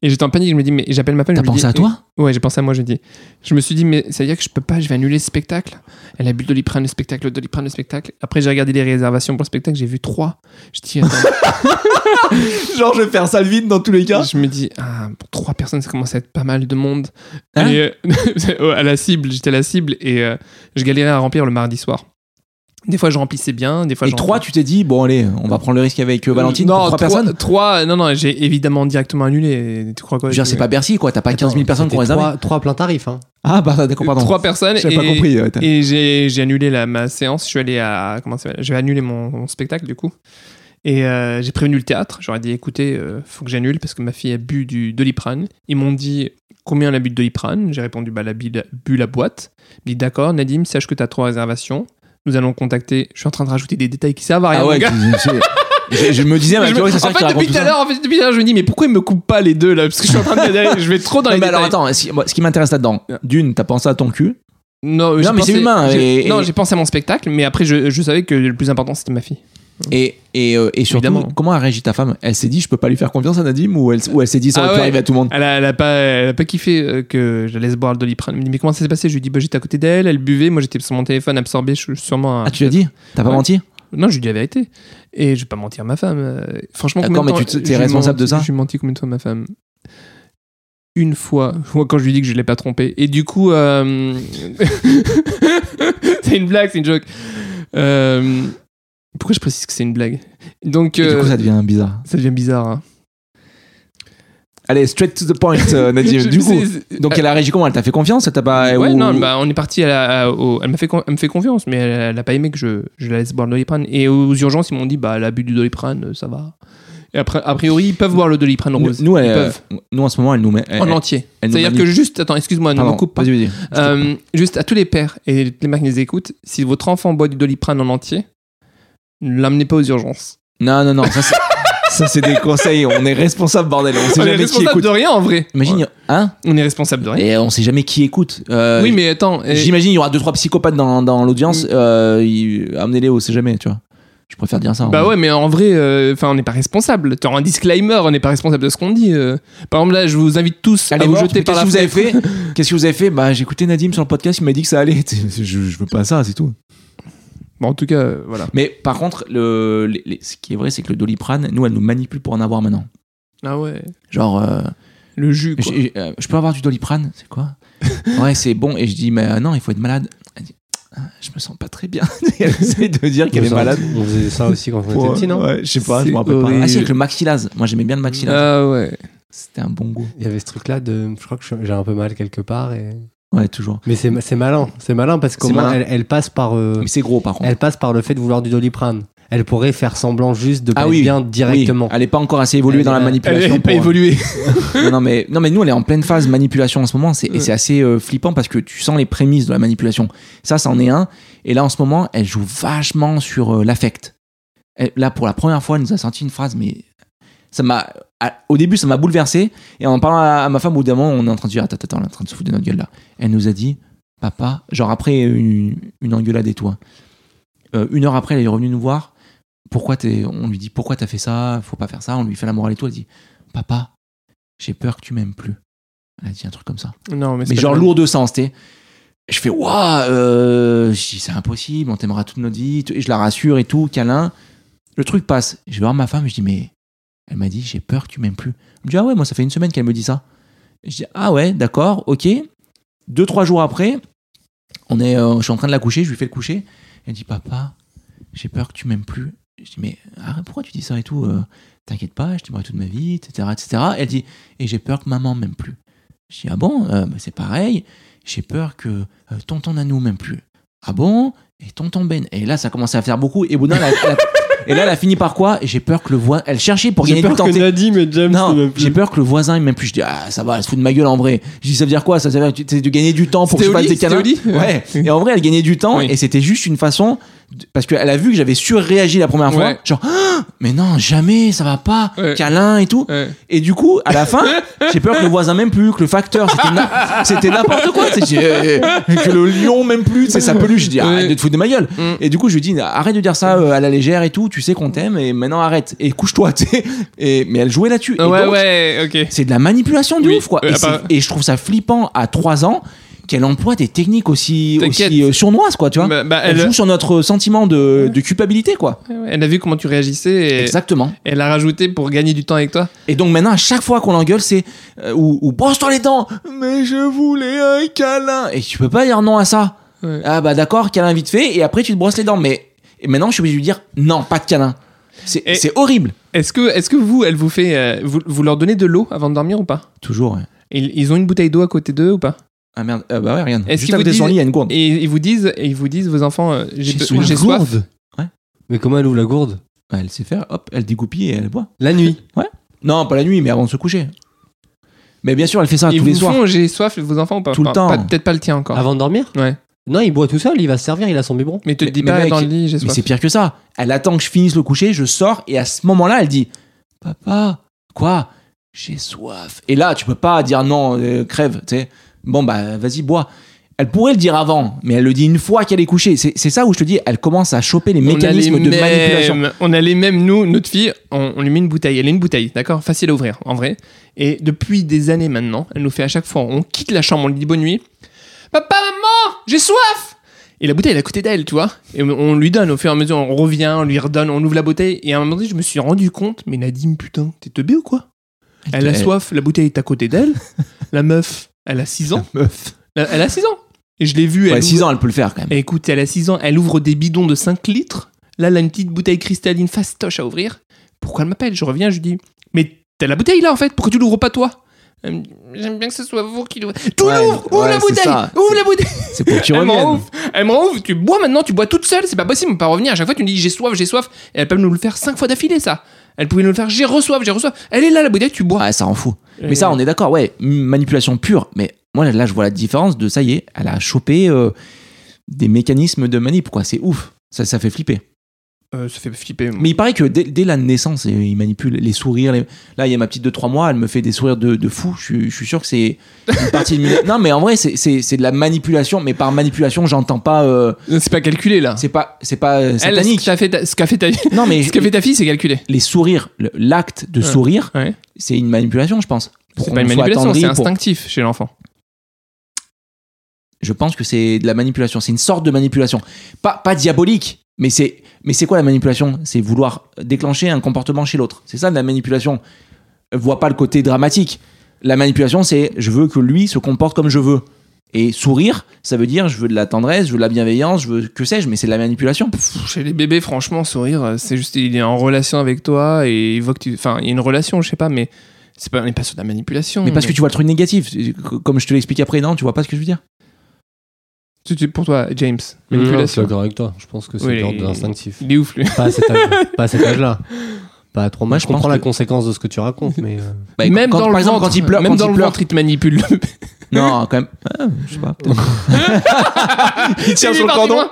Et j'étais en panique, je me dis mais j'appelle ma femme.
T'as pensé
dis,
à toi
Ouais, j'ai pensé à moi, je dis. Je me suis dit, mais ça veut dire que je peux pas, je vais annuler ce spectacle. Elle a bu le doliprane, le spectacle, le doliprane, le spectacle. Après, j'ai regardé les réservations pour le spectacle, j'ai vu trois. Je dis, attends.
Genre, je vais faire ça vite dans tous les cas.
je me dis, ah, pour trois personnes, ça commence à être pas mal de monde.
Hein
et, euh, à la cible, j'étais à la cible et euh, je galérais à remplir le mardi soir. Des fois, je remplissais bien, des fois,
Et trois, tu t'es dit, bon, allez, on va prendre le risque avec euh, Valentine
non,
pour trois personnes
Trois, non, non, j'ai évidemment directement annulé. Tu crois quoi
Je veux dire, c'est pas Bercy, quoi. T'as pas 15 000 personnes qui ont
C'était
réservé.
trois, trois plein tarif. Hein.
Ah, bah, d'accord, pardon.
Trois personnes.
J'avais pas compris. ouais, t'as-
Et j'ai j'ai annulé la, ma séance. Je suis allé à. Comment ça s'appelle? Je vais annuler mon, mon spectacle, du coup. Et euh, j'ai prévenu le théâtre. J'aurais dit écoutez, euh, faut que j'annule parce que ma fille a bu du doliprane. Ils m'ont dit combien elle a bu de doliprane? J'ai répondu bah, elle a bu la, bu la boîte. Ils m'ont dit d'accord, Nadim, sache que tu as trois réservations. Nous allons contacter. Je suis en train de rajouter des détails qui servent à rien.
Ah ouais, je, je me disais, tu vois,
me-
ça sert
en fait, depuis
tout
à l'heure, en fait, depuis tout à l'heure, je me dis, mais pourquoi ils me coupent pas les deux là? Parce que je suis en train de je vais trop dans
Non,
les
mais
détails.
alors attends, si- moi, ce qui m'intéresse là-dedans, d'une, t'as pensé à ton cul?
Non,
mais c'est humain, et-
Non, j'ai pensé à mon spectacle, mais après, je, je savais que le plus important, c'était ma fille.
Et, et, euh, et surtout,
Évidemment.
comment a réagi ta femme? Elle s'est dit, je peux pas lui faire confiance à Nadim Ou elle, ou elle s'est dit, ça
Ah
aurait pu
ouais.
arriver à tout le monde?
Elle a, elle a pas, elle a pas kiffé euh, que je la laisse boire le doliprane. Elle me dit, mais comment ça s'est passé? Je lui dis, bah, j'étais à côté d'elle, elle buvait, moi j'étais sur mon téléphone absorbé, je suis sûrement.
Ah, tu l'as dit? T'as pas
Ouais.
menti?
Non, je lui dis la vérité. Et je vais pas mentir à ma femme. euh, Franchement,
D'accord,
combien de
mais
temps
tu- t'es
j'ai
responsable de
menti-
ça?
J'ai menti combien de fois à ma femme? Une fois, moi, quand je lui dis que je l'ai pas trompé. Et du coup, euh, c'est une blague, c'est une joke. Euh, Pourquoi je précise que c'est une blague Donc,
Et du
euh,
coup, ça devient bizarre.
ça devient bizarre. hein.
Allez, straight to the point, euh, Nadim.
Je-
du coup,
c'est- c'est-
donc elle a réagi comment? Elle t'a fait confiance? Elle t'a pas.
Ouais,
ou-
non, bah, on est parti à la- à- au- elle, m'a fait, con- elle me fait confiance, mais elle, elle a pas aimé que je, je la laisse boire le doliprane. Et aux urgences, ils m'ont dit, bah, elle a bu du doliprane, euh, ça va. Et après, a priori, ils peuvent boire le doliprane
Nous,
rose.
nous, elle,
ils
euh,
peuvent.
nous, en ce moment, elle nous met. elle-
en
elle-
entier.
nous
C'est-à-dire que juste, attends, excuse-moi, ne
Pardon,
me coupe pas.
Vas-y,
Euh, juste à tous les pères et les mecs qui les écoutent, si votre enfant boit du doliprane en entier, ne l'amenez pas aux urgences.
Non, non, non, ça c'est, ça c'est des conseils. On est responsable, bordel. On sait
On est
jamais qui
responsable
écoute.
de rien en vrai.
Imagine, hein
On est responsable de rien.
Et on sait jamais qui écoute. Euh,
oui, mais attends. et-
J'imagine il y aura deux trois psychopathes dans, dans l'audience.
Mm.
Euh, Amenez-les, on sait jamais, tu vois. Je préfère dire ça.
Bah ouais, mais en vrai, euh, enfin, on n'est pas responsable. Tu un disclaimer, on n'est pas responsable de ce qu'on dit. euh. Par exemple, là, je vous invite tous
Allez
à vous
voir,
jeter par la
qu'est-ce que vous avez
fenêtre.
fait Qu'est-ce que vous avez fait Bah j'ai écouté Nadim sur le podcast, il m'a dit que ça allait. je, je veux pas ça, c'est tout.
Bon, en tout cas, euh, voilà.
Mais par contre, le, les- les- ce qui est vrai, c'est que le Doliprane, nous, elle nous manipule pour en avoir maintenant.
Ah ouais.
Genre, euh,
Le jus, quoi.
euh, je peux avoir du Doliprane C'est quoi? Ouais, c'est bon. Et je dis, mais euh, non, il faut être malade. Elle dit, Ah, je me sens pas très bien. Elle essaie de dire qu'elle est malade.
On faisait ça aussi quand on était petit, non?
Ouais, je sais pas, je
C'est
me rappelle pas.
horrible.
Ah si, avec le maxillase. Moi, j'aimais bien le maxillase.
Ah ouais.
C'était un bon goût.
Il y avait ce truc-là de. Je crois que j'ai un peu mal quelque part. Et...
Ouais, toujours.
Mais c'est c'est malin. C'est malin parce
C'est
qu'au moins,
malin.
elle, elle passe par. euh,
Mais c'est gros, par contre.
elle passe par le fait de vouloir du doliprane. Elle pourrait faire semblant juste de pas
Ah
être
oui,
bien directement.
Oui, elle est pas encore assez évoluée
Elle-
dans la
elle-
Elle
manipulation.
n'est pas
pour-
évolué.
non, non, mais, non, mais nous, elle est en pleine phase manipulation en ce moment. C'est, Et c'est assez euh, flippant parce que tu sens les prémices de la manipulation. Ça, c'en est un. Et là, en ce moment, elle joue vachement sur euh, l'affect. Là, pour la première fois, elle nous a sorti une phrase, mais ça m'a. À- Au début, ça m'a bouleversé. Et en parlant à, à ma femme, au bout d'un moment, on est en train de dire Attends, attends, on est en train de se foutre de notre gueule là. Elle nous a dit Papa, genre après une, une engueulade et tout. hein. Euh, une heure après, elle est revenue nous voir. Pourquoi t'es, on lui dit Pourquoi t'as fait ça? Faut pas faire ça. On lui fait la morale et tout. Elle dit Papa, j'ai peur que tu m'aimes plus. Elle a dit un truc comme ça.
Non, mais,
Mais genre lourd de sens, tu sais. Je fais, waouh, je dis, c'est impossible, on t'aimera toute notre vie. Et je la rassure et tout, câlin. Le truc passe. Je vais voir ma femme, je dis, mais elle m'a dit, j'ai peur que tu m'aimes plus. Elle me dit, ah ouais, moi, ça fait une semaine qu'elle me dit ça. Je dis, ah ouais, d'accord, ok. Deux, trois jours après, on est, euh, je suis en train de la coucher, je lui fais le coucher. Elle dit, papa, j'ai peur que tu m'aimes plus. Je dis, mais arrête, pourquoi tu dis ça et tout euh, T'inquiète pas, je t'aimerai toute ma vie, etc., etc. Elle dit, et j'ai peur que maman m'aime plus. Je dis, ah bon, Euh, bah, c'est pareil. J'ai peur que tonton Nanou m'aime plus. Ah bon? Et tonton Ben. Et là, ça commençait à faire beaucoup. Et Boudin, elle a- elle a- et là, elle a fini par quoi? Et j'ai peur que le voisin. Elle cherchait pour gagner du temps. t'sais.
Nadim et James
Non, j'ai peur que le voisin il m'aime plus. Je dis, ah, ça va, elle se fout de ma gueule en vrai. Je dis, ça veut dire quoi? Ça veut dire que tu- de gagner du temps pour que je fasse des
lit
Ouais. Et en vrai, elle gagnait du temps
Oui.
et c'était juste une façon. Parce qu'elle a vu que j'avais surréagi la première fois.
Ouais.
Genre, Ah, mais non, jamais, ça va pas.
Ouais.
Câlin et tout.
Ouais.
Et du coup, à la fin, j'ai peur que le voisin m'aime plus, que le facteur, c'était n'importe quoi. j'ai- Que le lion m'aime plus, c'est sa peluche. Je dis, arrête de te foutre de ma gueule.
Mm.
Et du coup, je lui dis, arrête de dire ça euh, à la légère et tout. Tu sais qu'on t'aime et maintenant arrête. Et couche-toi. Et, mais elle jouait là-dessus.
Ouais,
donc,
ouais, ok.
c'est de la manipulation de
Oui.
ouf, quoi.
Euh,
et, et je trouve ça flippant à 3 ans qu'elle emploie des techniques aussi, aussi euh, sournoises, quoi, tu vois.
Bah, bah,
elle,
elle,
joue sur notre sentiment de, de culpabilité, quoi.
Ouais, elle a vu comment tu réagissais et
Exactement.
elle a rajouté pour gagner du temps avec toi.
Et donc maintenant, à chaque fois qu'on l'engueule, c'est euh, ou, ou brosse-toi les dents. Mais je voulais un câlin. Et tu peux pas dire non à ça.
Ouais.
Ah bah d'accord, câlin vite fait. Et après, tu te brosses les dents. Mais et maintenant, je suis obligé de lui dire non, pas de câlin. C'est horrible.
Est-ce que, est-ce que vous, elle vous fait, euh, vous, vous leur donnez de l'eau avant de dormir ou pas?
Toujours. ouais.
ils ont une bouteille d'eau à côté d'eux ou pas?
Ah merde. Ah bah ouais, regarde.
Est-ce
Juste
qu'ils vous disent-
lit, il y a une gourde.
Et ils vous disent, et ils vous disent vos enfants, euh, j'ai
soif.
j'ai soif.
gourde
Ouais.
Mais comment elle ouvre la gourde?
Ouais, Elle sait faire. Hop, elle dégoupille et elle boit.
La nuit.
Non, pas la nuit, mais avant de se coucher. Mais bien sûr, elle fait ça
Ils
tous
vous
les soirs.
font j'ai soif vos enfants ou pas
Tout le
Enfin,
temps.
pas- Peut-être pas le tien encore.
Avant de dormir?
Ouais.
Non, il boit tout seul, il va se servir, il a son biberon.
Mais te
Mais- mais
pas
mec,
dans le lit j'ai
Mais
soif.
c'est pire que ça. Elle attend que je finisse le coucher, je sors et à ce moment-là, elle dit Papa, quoi? J'ai soif. Et là, tu peux pas dire non, euh, crève, tu sais. Bon, bah, vas-y, bois. Elle pourrait le dire avant, mais elle le dit une fois qu'elle est couchée. C'est c'est ça où je te dis, elle commence à choper les
On a
mécanismes
les
de manipulation.
On a les mêmes, nous, notre fille, on, on lui met une bouteille. Elle est une bouteille, d'accord? Facile à ouvrir, en vrai. Et depuis des années maintenant, elle nous fait à chaque fois, on quitte la chambre, on lui dit bonne nuit. Papa, maman, j'ai soif Et la bouteille elle est à côté d'elle, tu vois. Et on, on lui donne au fur et à mesure, on revient, on lui redonne, on ouvre la bouteille. Et à un moment donné, je me suis rendu compte, mais Nadine, putain, t'es teubé ou quoi? Elle a soif, la bouteille est à côté d'elle. la meuf, elle a 6 ans.
Meuf.
La- Elle a 6 ans. Et je l'ai vue, elle
Ouais, 6
ouvre-
ans, elle peut le faire quand même.
et écoute, elle a 6 ans, elle ouvre des bidons de 5 litres. Là, elle a une petite bouteille cristalline fastoche à ouvrir. Pourquoi elle m'appelle? Je reviens, je lui dis Mais t'as la bouteille là en fait, pourquoi tu l'ouvres pas toi? Elle J'aime bien que ce soit vous qui l'ouvrez. Tout
Ouais,
l'ouvre Ouvre
ouais,
la bouteille. Ouvre la bouteille
C'est pour que tu
Elle me
reviennes.
rouvre, elle me rouvre, tu bois maintenant, tu bois toute seule, c'est pas possible, on peut pas revenir. À chaque fois, tu me dis J'ai soif, j'ai soif. Et elles peuvent nous le faire 5 fois d'affilée, ça. Elle pouvait nous le faire. J'ai reçois, j'ai reçois. Elle est là, la bouteille, tu bois.
Ouais, ça en fout. Mais ça, on est d'accord, ouais, manipulation pure. Mais moi, là, je vois la différence de ça y est, elle a chopé euh, des mécanismes de manip, quoi. C'est ouf. Ça, ça fait flipper.
Euh, ça fait flipper.
Mais il paraît que dès, dès la naissance, euh, il manipule les sourires. les- Là, il y a ma petite de 3 mois, elle me fait des sourires de, de fou. Je, suis- je suis sûr que c'est une partie de. Non, mais en vrai, c'est- c'est c'est de la manipulation. Mais par manipulation, j'entends pas. euh,
C'est pas calculé là.
c'est pas, c'est pas euh,
Elle, ce
satanique.
qu'a fait ta- ce qu'a fait ta
Non, mais
ce qu'a fait ta fille, c'est calculé.
les sourires, le- l'acte de
Ouais.
sourire,
Ouais.
c'est une manipulation, je pense. Pour
C'est pas une manipulation, c'est
pour-
instinctif chez l'enfant.
Je pense que c'est de la manipulation. C'est une sorte de manipulation. Pas, pas diabolique, mais c'est, mais c'est quoi la manipulation? C'est vouloir déclencher un comportement chez l'autre. C'est ça de la manipulation. Vois pas le côté dramatique. La manipulation, c'est je veux que lui se comporte comme je veux. Et sourire, ça veut dire je veux de la tendresse, je veux de la bienveillance, je veux que sais-je, mais c'est de la manipulation.
Pff, Chez les bébés, franchement, sourire, euh, c'est juste il est en relation avec toi et il voit que tu. Enfin, il y a une relation, je sais pas, mais c'est pas, on n'est pas sur de la manipulation.
Mais parce que tu vois le truc négatif. Comme je te l'explique après, non, tu vois pas ce que je veux dire?
Tu- tu- Pour toi, James,
Non, je suis
manipulation.
d'accord avec toi. Je pense que c'est
Oui,
de l'ordre
il-
de l'instinctif.
Il est ouf, lui.
Pas à cet âge- pas à cet âge-là. Pas à trois mois.
Moi,
je
pense
comprends la
que-
conséquence de ce que tu racontes, mais. euh,
Bah,
même
quand-
dans
par
le
exemple,
ventre,
quand il pleure,
même
quand
dans
il
le
pleure,
ventre, il te manipule.
Non, quand même. Ah, je sais pas. il tient
Il
sur le
parti
cordon.
loin.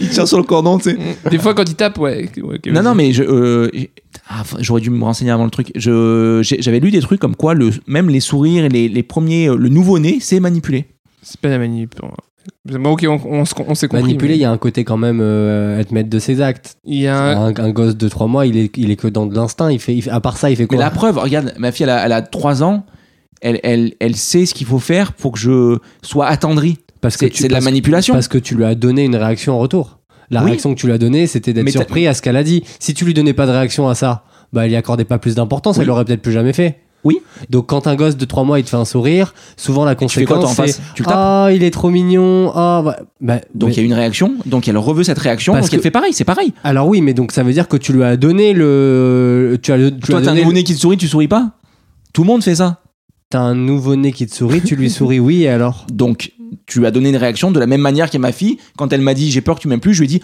Il tient sur le cordon, tu sais.
Des fois, quand il tape, ouais. ouais, ok,
Non,
vas-y.
non, mais je, euh, ah, j'aurais dû me renseigner avant le truc. Je, j'ai- j'avais lu des trucs comme quoi le, même les sourires et les, les premiers, euh, le nouveau-né, c'est manipulé.
C'est pas la manip. Bon, ok, on, on, se- on s'est compris.
Manipuler,
mais
il y a un côté quand même euh, être maître de ses actes.
Il y a un.
Un, un gosse de 3 mois, il est, il est que dans de l'instinct. Il fait, il fait- à part ça, il fait
Mais
quoi
la preuve, regarde, ma fille, elle a, elle a 3 ans. Elle, elle, elle sait ce qu'il faut faire pour que je sois attendri.
Parce que
C'est,
tu-
c'est de la manipulation.
Parce que tu lui as donné une réaction en retour. La
Oui.
réaction que tu lui as donnée, c'était d'être
Mais t'as-
surpris à ce qu'elle a dit. Si tu lui donnais pas de réaction à ça, bah, il y accordait pas plus d'importance,
Oui.
elle l'aurait peut-être plus jamais fait.
Oui.
Donc quand un gosse de 3 mois il te fait un sourire, souvent la conséquence
en
c'est ah il est trop mignon ah bah, bah,
donc
mais-
il y a une réaction, donc elle reveut cette réaction,
Parce
donc elle
que-
fait pareil, c'est pareil.
alors oui mais donc ça veut dire que tu lui as donné le tu as tu
Toi,
as
t'as un
donné
nouveau-né qui te sourit, tu souris pas? Tout le monde fait ça.
t'as un nouveau né qui te sourit tu lui souris oui et alors?
Donc, tu lui as donné une réaction de la même manière que ma fille. Quand elle m'a dit j'ai peur que tu m'aimes plus, je lui ai dit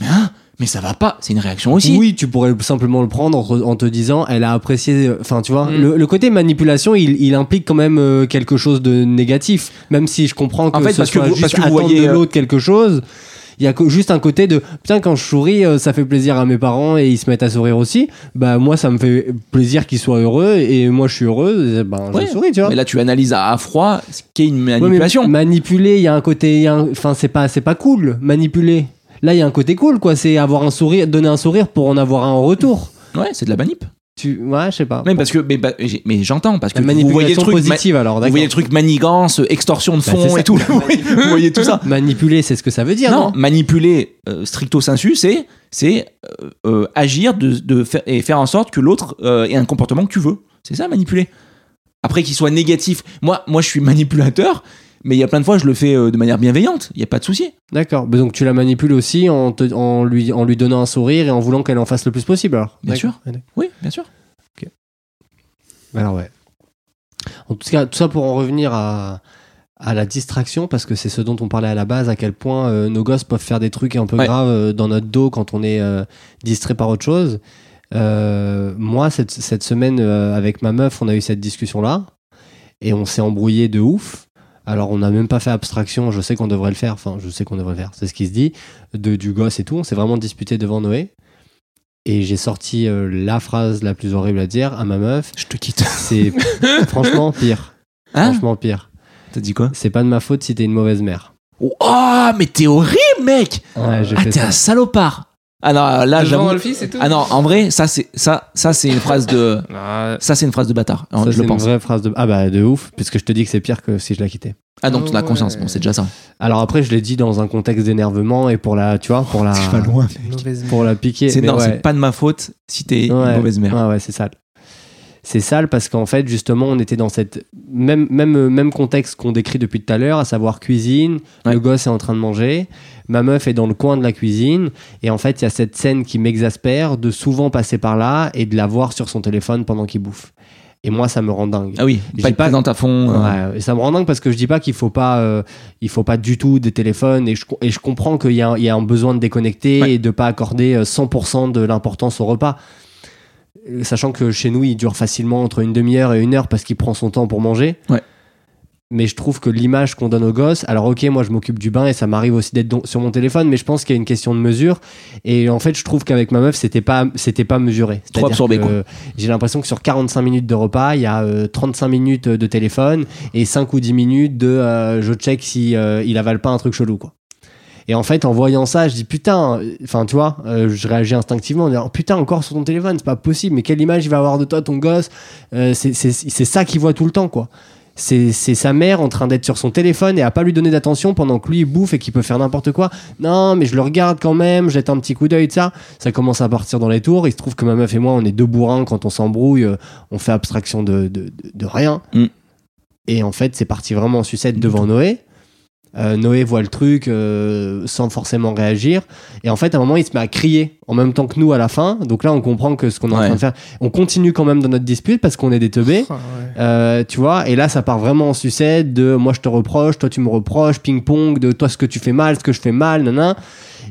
mais, hein, mais ça va pas. C'est une réaction aussi.
Oui, tu pourrais simplement le prendre en, te disant, elle a apprécié. Enfin, tu vois,
Mm.
le, le côté manipulation, il, il implique quand même euh, quelque chose de négatif. Même si je comprends que
En fait,
ce
parce que
soit
vous-
juste
parce que vous voyez,
de
euh,
l'autre quelque chose. Il y a juste un côté de putain quand je souris euh, ça fait plaisir à mes parents et ils se mettent à sourire aussi bah moi ça me fait plaisir qu'ils soient heureux et moi je suis heureux ben
Ouais.
je souris tu vois
Mais là, tu analyses à, à froid ce qu'est une
Ouais, mais
manipulation.
manipuler, il y a un côté, enfin c'est pas, c'est pas cool. Manipuler. Là, il y a un côté cool, quoi. C'est avoir un sourire, donner un sourire pour en avoir un en retour.
Ouais, c'est de la manip.
Tu, ouais, je sais pas.
Même parce que, mais, bah, mais j'entends parce que vous voyez le truc,
positive, alors,
vous voyez le truc manigance, extorsion de
Bah,
fonds
ça.
et tout. vous, voyez, vous voyez tout ça.
Manipuler, c'est ce que ça veut dire, non,
Non, manipuler euh, stricto sensu, c'est c'est euh, euh, agir de, de faire, et faire en sorte que l'autre euh, ait un comportement que tu veux. C'est ça, manipuler. Après qu'il soit négatif. Moi, moi, je suis manipulateur, mais il y a plein de fois, je le fais euh, de manière bienveillante. Il y a pas de souci.
D'accord. Donc tu la manipules aussi en, te- en, lui, en lui donnant un sourire et en voulant qu'elle en fasse le plus possible, alors.
Bien sûr. Oui, bien sûr.
Alors ouais. En tout cas, tout ça pour en revenir à, à la distraction, parce que c'est ce dont on parlait à la base, à quel point euh, nos gosses peuvent faire des trucs un peu
Ouais.
graves euh, dans notre dos quand on est euh, distrait par autre chose. Moi, cette, cette semaine, avec ma meuf, on a eu cette discussion-là, et on s'est embrouillé de ouf. Alors, on n'a même pas fait abstraction, je sais qu'on devrait le faire, enfin, je sais qu'on devrait le faire, c'est ce qui se dit, de, du gosse et tout. On s'est vraiment disputé devant Noé. Et j'ai sorti euh, la phrase la plus horrible à dire à ma meuf.
Je te quitte.
C'est franchement pire.
Hein
franchement pire.
T'as dit quoi?
C'est pas de ma faute si t'es une mauvaise mère.
Oh, mais t'es horrible, mec
Ouais,
Ah, t'es un salopard Ah non, là,
Devant
j'avoue.
le fils et tout
Ah non, en vrai, ça, c'est ça, ça, c'est une phrase de.
Ah,
Ça, c'est une phrase de bâtard. hein,
Ça,
je
c'est
le
une
pense.
vraie phrase de. Ah bah de ouf, puisque je te dis que c'est pire que si je la quittais.
Ah donc, tu as
Ah
conscience. Bon, c'est déjà ça.
Alors après, je l'ai dit dans un contexte d'énervement et pour la, tu vois, pour la,
loin.
mauvaise
pour la piquer.
C'est
mais
non,
ouais.
c'est pas de ma faute si t'es une
Ouais.
mauvaise mère.
Ouais, ouais, c'est sale. C'est sale parce qu'en fait, justement, on était dans cette même, même, même contexte qu'on décrit depuis tout à l'heure, à savoir cuisine.
Ouais.
Le gosse est en train de manger. Ma meuf est dans le coin de la cuisine. Et en fait, il y a cette scène qui m'exaspère de souvent passer par là et de la voir sur son téléphone pendant qu'il bouffe. Et moi, ça me rend dingue.
Ah oui,
J'ai
pas être
pas-
présente à fond. euh,
Ouais, ça me rend dingue parce que je dis pas qu'il faut pas, euh, il faut pas du tout des téléphones et je, et je comprends qu'il y, a un- il y a un besoin de déconnecter
Ouais.
et de pas accorder euh, 100% de l'importance au repas. Euh, sachant que chez nous, il dure facilement entre une demi-heure et une heure parce qu'il prend son temps pour manger.
Ouais.
Mais je trouve que l'image qu'on donne aux gosses, alors ok, moi je m'occupe du bain et ça m'arrive aussi d'être sur mon téléphone, mais je pense qu'il y a une question de mesure. Et en fait, je trouve qu'avec ma meuf, c'était pas, c'était pas mesuré. C'est-à-dire
absorbé, quoi.
euh, J'ai l'impression que sur 45 minutes de repas, il y a euh, 35 minutes de téléphone et 5 ou 10 minutes de euh, je check si euh, il avale pas un truc chelou, quoi. Et en fait, en voyant ça, je dis putain, euh, enfin, tu vois, euh, je réagis instinctivement en disant putain, encore sur ton téléphone, c'est pas possible, mais quelle image il va avoir de toi, ton gosse Euh, C'est ça qu'il voit tout le temps, quoi. C'est sa mère en train d'être sur son téléphone et à pas lui donner d'attention pendant que lui il bouffe et qu'il peut faire n'importe quoi. Non, mais je le regarde quand même, jette un petit coup d'œil de ça. Ça commence à partir dans les tours. Il se trouve que ma meuf et moi, on est deux bourrins quand on s'embrouille, on fait abstraction de, de, de- de rien.
Mm.
Et en fait, c'est parti vraiment en sucette devant Noé. Euh, Noé voit le truc euh, sans forcément réagir. Et en fait, à un moment, il se met à crier en même temps que nous à la fin. Donc là, on comprend que ce qu'on est en train de faire, on continue quand même dans notre dispute parce qu'on est des teubés.
Ah, ouais.
Euh, tu vois, et là ça part vraiment en sucette de moi je te reproche, toi tu me reproches, ping-pong, de toi ce que tu fais mal, ce que je fais mal, nanan.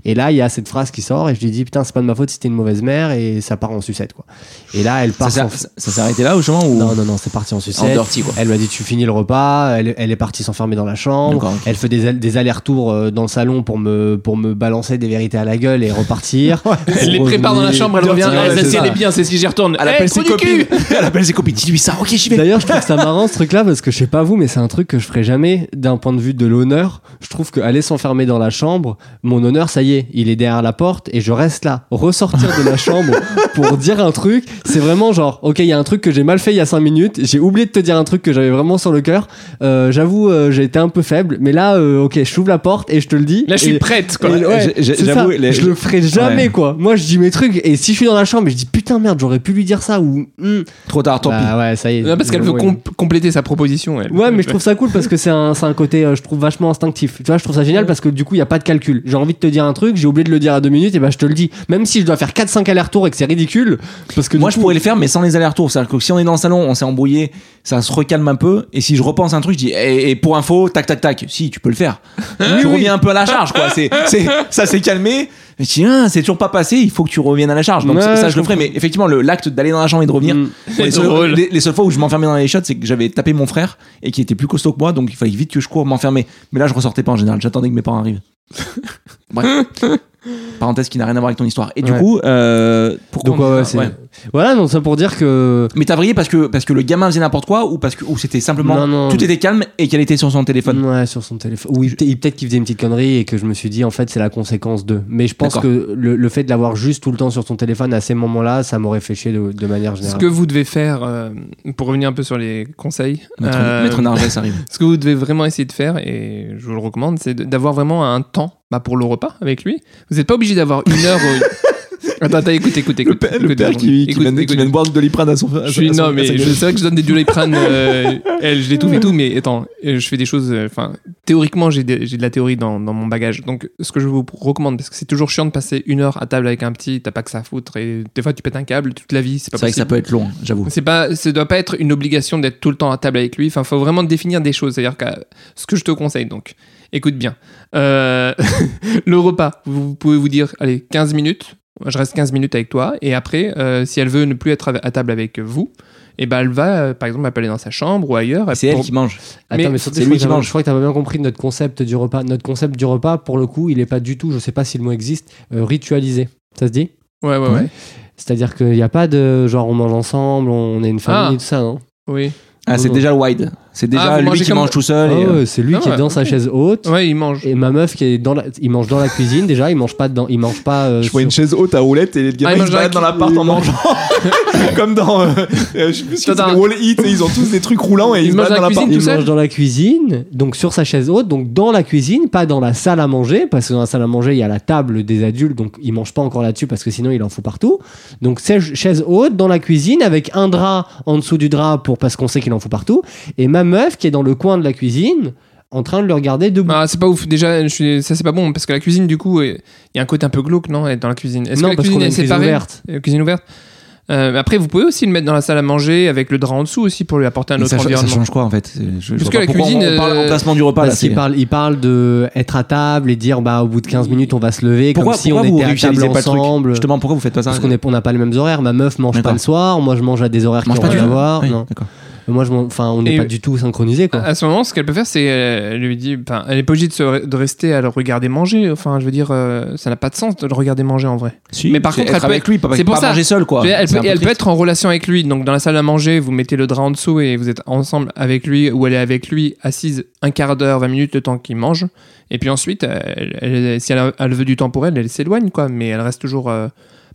Et là il y a cette phrase qui sort et je lui dis putain c'est pas de ma faute si t'es une mauvaise mère et ça part en sucette quoi. Et là elle
Ça,
part
s'est-
en-
ça- ça s'est arrêté là au chemin ou
Non non non c'est parti en
en
sucette.
dirty quoi
Elle m'a dit tu finis le repas, elle, elle est partie s'enfermer dans la chambre. Elle fait des, des allers-retours euh, dans le salon pour me, pour me balancer des vérités à la gueule et repartir.
Elle les prépare dans la chambre, elle revient.
Ouais,
si
ça.
elle est bien, c'est si j'y retourne.
Elle
Eh,
appelle
trou
ses copines. Elle appelle ses copines. Dis-lui ça. Ok, j'y vais.
D'ailleurs, je trouve ça marrant ce truc-là parce que je sais pas vous, mais c'est un truc que je ferai jamais d'un point de vue de l'honneur. Je trouve qu'aller s'enfermer dans la chambre, mon honneur, ça y est, il est derrière la porte et je reste là. Ressortir de la chambre pour dire un truc, c'est vraiment genre, ok, il y a un truc que j'ai mal fait il y a 5 minutes, j'ai oublié de te dire un truc que j'avais vraiment sur le cœur. Euh, J'avoue, euh, j'ai été un peu faible, mais là, euh, ok, je t'ouvre la porte et je te le dis.
Là, je suis prête, quoi.
et ouais,
j'ai- j'ai-
c'est
j'avoue,
ça.
les-
je le ferai jamais,
Ouais.
quoi. Moi, je dis mes trucs et si je suis dans la chambre et je dis putain merde, j'aurais pu lui dire ça ou hmm,
Trop tard, tant pis.
bah ouais, ça y est.
Non, parce qu'elle veut compléter sa proposition. Elle.
Ouais, mais je trouve ça cool parce que c'est un, c'est un côté, euh, je trouve, vachement instinctif. Tu vois, je trouve ça génial parce que du coup, il n'y a pas de calcul. J'ai envie de te dire un truc, j'ai oublié de le dire à deux minutes, et ben je te le dis. Même si je dois faire 4-5 allers-retours et que c'est ridicule. Parce que
Moi, je pourrais les faire, mais sans les allers-retours. C'est-à-dire que si on est dans le salon, on s'est embrouillé, ça se recalme un peu. Et si je repense un truc, je dis, et, et pour info, tac, tac, tac. Si, tu peux le faire. tu reviens un peu à la charge, quoi. C'est, ça s'est calmé. Je dis, ah, c'est toujours pas passé, il faut que tu reviennes à la charge. Donc,
Ouais,
ça,
je
je le ferai. Mais effectivement, le, l'acte d'aller dans la chambre et de revenir.
Mm.
les, seules,
drôle.
les- les seules fois où je m'enfermais dans les shots, c'est que j'avais tapé mon frère et qui était plus costaud que moi, donc il fallait vite que je cours m'enfermer. Mais là, je ressortais pas en général. J'attendais que mes parents arrivent. Bref. Parenthèse qui n'a rien à voir avec ton histoire. Et du coup, euh, pourquoi
Donc,
on
ouais,
ça.
Voilà, donc ça pour dire que.
Mais t'as vrillé parce que, parce que le gamin faisait n'importe quoi ou parce que ou c'était simplement
Non, non.
tout était calme et qu'elle était sur son téléphone?
Ouais, sur son téléphone. Oui, peut- peut-être qu'il faisait une petite connerie et que je me suis dit, en fait, c'est la conséquence de. Mais je pense que le, le fait de l'avoir juste tout le temps sur son téléphone à ces moments-là, ça m'aurait fait chier de, de manière
Ce
générale.
que vous devez faire, euh, pour revenir un peu sur les conseils,
Maître,
euh,
Maître Narges arrive.
ce que vous devez vraiment essayer de faire, et je vous le recommande, c'est d'avoir vraiment un temps bah, pour le repas avec lui. Vous n'êtes pas obligé d'avoir une heure. Attends, attends, écoute, écoute, écoute. écoute, écoute, écoute.
boire de doliprane à son frère.
Je suis, non, mais je- c'est vrai que je donne des doliprane, euh, elle, je l'étouffe et tout, mais attends, euh, je fais des choses. euh, Enfin, théoriquement, j'ai de, j'ai de la théorie dans, dans mon bagage. Donc, ce que je vous recommande, parce que c'est toujours chiant de passer une heure à table avec un petit, t'as pas que ça à foutre, et des fois tu pètes un câble toute la vie, c'est
vrai que ça peut être long, j'avoue.
C'est pas, ça doit pas être une obligation d'être tout le temps à table avec lui. Enfin, faut vraiment définir des choses. C'est-à-dire que ce que je te conseille, donc, écoute bien. Euh, le repas, vous pouvez vous dire, allez, 15 minutes. Je reste 15 minutes avec toi. Et après, euh, si elle veut ne plus être à table avec vous, et ben elle va, euh, par exemple, appeler dans sa chambre ou ailleurs.
C'est elle
pour-
qui mange.
Attends,
Mais
c'est lui qui mange.
Je crois que t'as pas bien compris notre concept du repas. Notre concept du repas, pour le coup, il est pas du tout, je sais pas si le mot existe, euh, ritualisé. Ça se dit?
Ouais, ouais, ouais.
Ouais.
C'est-à-dire qu'il n'y a pas de genre on mange ensemble, on est une famille,
Ah.
tout ça, non?
Oui.
Ah, c'est déjà le wide. C'est
Ah,
déjà
vous
lui
mangez
qui
comme-
mange tout seul.
Ah
euh,
ouais, C'est lui
Ah
qui est dans sa chaise haute.
Ouais, il mange.
Et ma meuf qui est dans la, il mange dans la cuisine déjà, il mange pas dedans, il mange pas. euh, sur-
chaise haute à roulette et les
Ah, il mange dans la
l'appart en mangeant. Comme dans. euh, je sais plus si c'est. Wall E, sais, ils ont tous des trucs roulants et
Il
ils se
mange
baladent
dans la cuisine
Il
tout seul
mange dans la cuisine, donc sur sa chaise haute, donc dans la cuisine, pas dans la salle à manger, parce que dans la salle à manger, il y a la table des adultes, donc il mange pas encore là-dessus parce que sinon il en fout partout. Donc chaise chaise haute dans la cuisine avec un drap en dessous du drap pour parce qu'on sait qu'il en fout partout, et ma meuf qui est dans le coin de la cuisine en train de le regarder debout.
Ah, c'est pas ouf. Déjà, je suis... ça c'est pas bon parce que la cuisine, du coup, il y a un côté un peu glauque, non, être dans la cuisine. Est-ce
non,
que la
parce
cuisine
qu'on a
est séparée
ouverte.
Euh, Cuisine ouverte? Euh, après, vous pouvez aussi le mettre dans la salle à manger avec le drap en dessous aussi pour lui apporter un
Mais
autre
ça, ça
environnement.
change quoi en fait je-
Parce que la cuisine,
on parle
euh,
emplacement du repas là. C'est-
parle, il parle de être à table et dire bah au bout de 15 minutes on va se lever
Pourquoi,
comme si
pourquoi
on
vous
était à table
pas
ensemble.
Justement, pourquoi vous faites pas ça
Parce qu'on on n'a pas les mêmes horaires. Ma meuf mange pas le soir, moi je mange à des horaires qui
Mange
ont
pas
rien à voir. Moi je, enfin on n'est pas du tout synchronisés quoi.
À ce moment, ce qu'elle peut faire, c'est euh, elle lui dit, enfin, elle est pas obligée de, se- de rester à le regarder manger. Enfin, je veux dire, euh, ça n'a pas de sens de le regarder manger en vrai.
Si,
Mais par contre,
être
elle peut
avec
être-
lui, pas,
pour
pas
ça.
manger seul quoi.
Elle peut, elle peut être en relation avec lui. Donc dans la salle à manger, vous mettez le drap en dessous et vous êtes ensemble avec lui ou elle est avec lui assise un quart d'heure, 20 minutes le temps qu'il mange. Et puis ensuite, elle- elle- si elle, a- elle veut du temps pour elle, elle s'éloigne quoi. Mais elle reste toujours euh,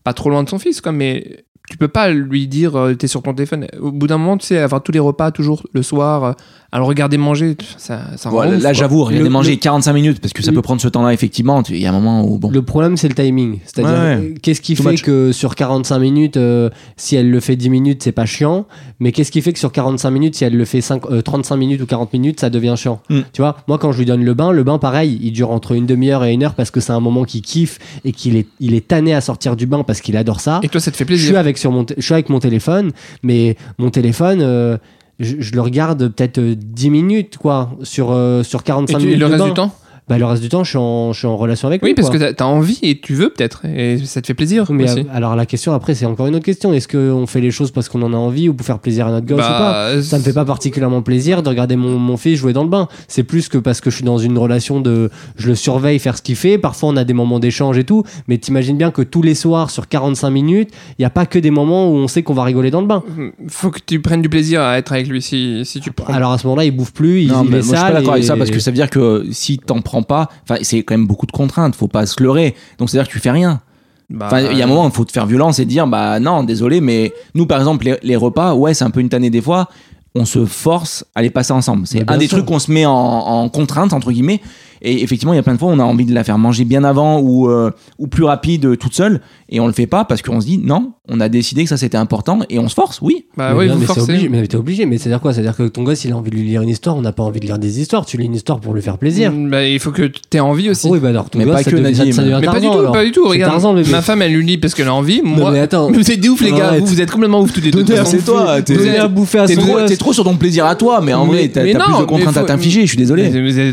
pas trop loin de son fils quoi. Mais tu peux pas lui dire euh, t'es sur ton téléphone. Au bout d'un moment, tu sais, avoir tous les repas toujours le soir, le regarder manger, ça, ça rend
là, j'avoue, regarder manger
le-
45 minutes parce que ça
le-
peut prendre ce temps-là, effectivement. tu- Il y a un moment où bon.
Le problème, c'est le timing. C'est-à-dire,
Ouais, ouais.
euh, qu'est-ce qui
Too
fait
much.
que sur 45 minutes, euh, si elle le fait 10 minutes, c'est pas chiant. Mais qu'est-ce qui fait que sur 45 minutes, si elle le fait 5, euh, 35 minutes ou 40 minutes, ça devient chiant?
Mm.
Tu vois, moi, quand je lui donne le bain, le bain, pareil, il dure entre une demi-heure et une heure parce que c'est un moment qu'il kiffe et qu'il est, il est tanné à sortir du bain parce qu'il adore ça.
Et toi, ça te fait
Je suis,
plaisir.
avec sur mon je suis avec mon téléphone, mais mon téléphone, euh, je, je le regarde peut-être euh, 10 minutes, quoi, sur, euh, sur
Et
45
tu- et
minutes.
le
de
reste
bain.
du temps
bah, Le reste du temps, je suis en, je suis en relation avec
Oui,
lui.
parce
quoi.
que t'as- t'as envie et tu veux peut-être. Et ça te fait plaisir
Mais
aussi.
alors la question après, c'est encore une autre question. Est-ce qu'on fait les choses parce qu'on en a envie ou pour faire plaisir à notre gosse ou pas
Bah,
ça me fait pas particulièrement plaisir de regarder mon, mon fils jouer dans le bain. C'est plus que parce que je suis dans une relation de je le surveille faire ce qu'il fait. Parfois on a des moments d'échange et tout. Mais t'imagines bien que tous les soirs sur 45 minutes, il n'y a pas que des moments où on sait qu'on va rigoler dans le bain.
faut que tu prennes du plaisir à être avec lui si, si tu prends.
Alors à ce moment-là, il bouffe plus, il,
Non,
il est
moi, je suis
sale
pas d'accord avec
et-
ça parce que ça veut dire que si t'en prends pas, enfin, c'est quand même beaucoup de contraintes. Faut pas se leurrer. Donc, c'est-à-dire que tu fais rien.
Bah,
Enfin, il y a un moment, il faut te faire violence et dire, bah non, désolé, mais nous, par exemple, les, les repas, ouais, c'est un peu une tannée des fois. On se force à les passer ensemble. C'est
bien
un des
sûr.
trucs qu'on se met en, en contrainte, entre guillemets. Et effectivement, il y a plein de fois, on a envie de la faire manger bien avant ou, euh, ou plus rapide euh, toute seule. Et on le fait pas parce qu'on se dit, non, on a décidé que ça c'était important et on se force, oui.
bah
mais
oui,
bien,
vous
mais c'est
forcez.
obligé. Mais t'es obligé. Mais c'est-à-dire quoi? C'est-à-dire que ton gosse, il a envie de lui lire une histoire. On n'a pas envie de lire des histoires. Tu lis une histoire pour lui faire plaisir.
Mm, Bah, il faut que tu aies envie aussi.
Oui, bah alors ton
Mais
gosse,
pas
ça
que,
devient- ça-
Nadim.
ça devient
mais pas du tout,
alors.
pas du tout.
C'est
Regarde,
Tarzan,
ma femme, elle lui lit parce qu'elle a envie.
Non,
Moi,
mais attends.
vous êtes des ouf, les gars. Vous, vous êtes complètement ouf tous les deux.
Non, c'est toi, t'es-
à bouffer à
T'es trop, t'es sur ton plaisir à toi, mais en vrai, t'as
non,
plus de contraintes à t'infliger, je suis désolé.